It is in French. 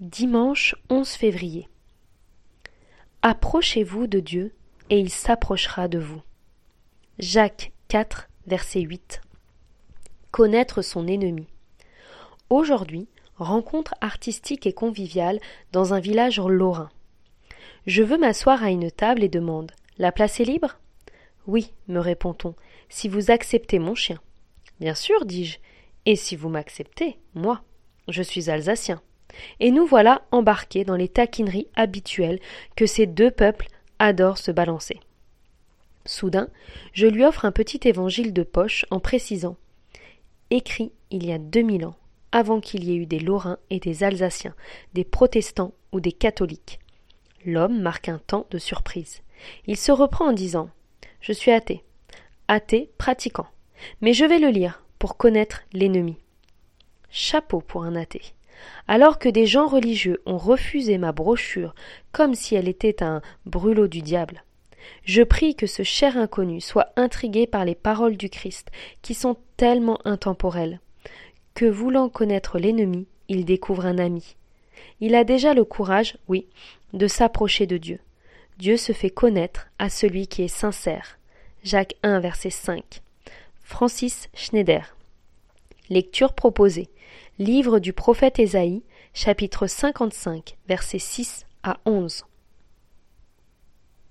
Dimanche 11 février. Approchez-vous de Dieu, et il s'approchera de vous. Jacques 4, verset 8. Connaître son ennemi. Aujourd'hui, rencontre artistique et conviviale dans un village lorrain. Je veux m'asseoir à une table et demande La place est libre? Oui, me répond-on, si vous acceptez mon chien. Bien sûr, dis-je, et si vous m'acceptez, moi. Je suis alsacien et nous voilà embarqués dans les taquineries habituelles que ces deux peuples adorent se balancer. Soudain, je lui offre un petit évangile de poche en précisant écrit il y a deux mille ans, avant qu'il y ait eu des Lorrains et des Alsaciens, des protestants ou des catholiques. L'homme marque un temps de surprise. Il se reprend en disant Je suis athée. Athée pratiquant. Mais je vais le lire pour connaître l'ennemi. Chapeau pour un athée. Alors que des gens religieux ont refusé ma brochure comme si elle était un brûlot du diable. Je prie que ce cher inconnu soit intrigué par les paroles du Christ, qui sont tellement intemporelles, que voulant connaître l'ennemi, il découvre un ami. Il a déjà le courage, oui, de s'approcher de Dieu. Dieu se fait connaître à celui qui est sincère. Jacques 1, verset 5. Francis Schneider. Lecture proposée. Livre du prophète Ésaïe, chapitre 55, versets 6 à 11.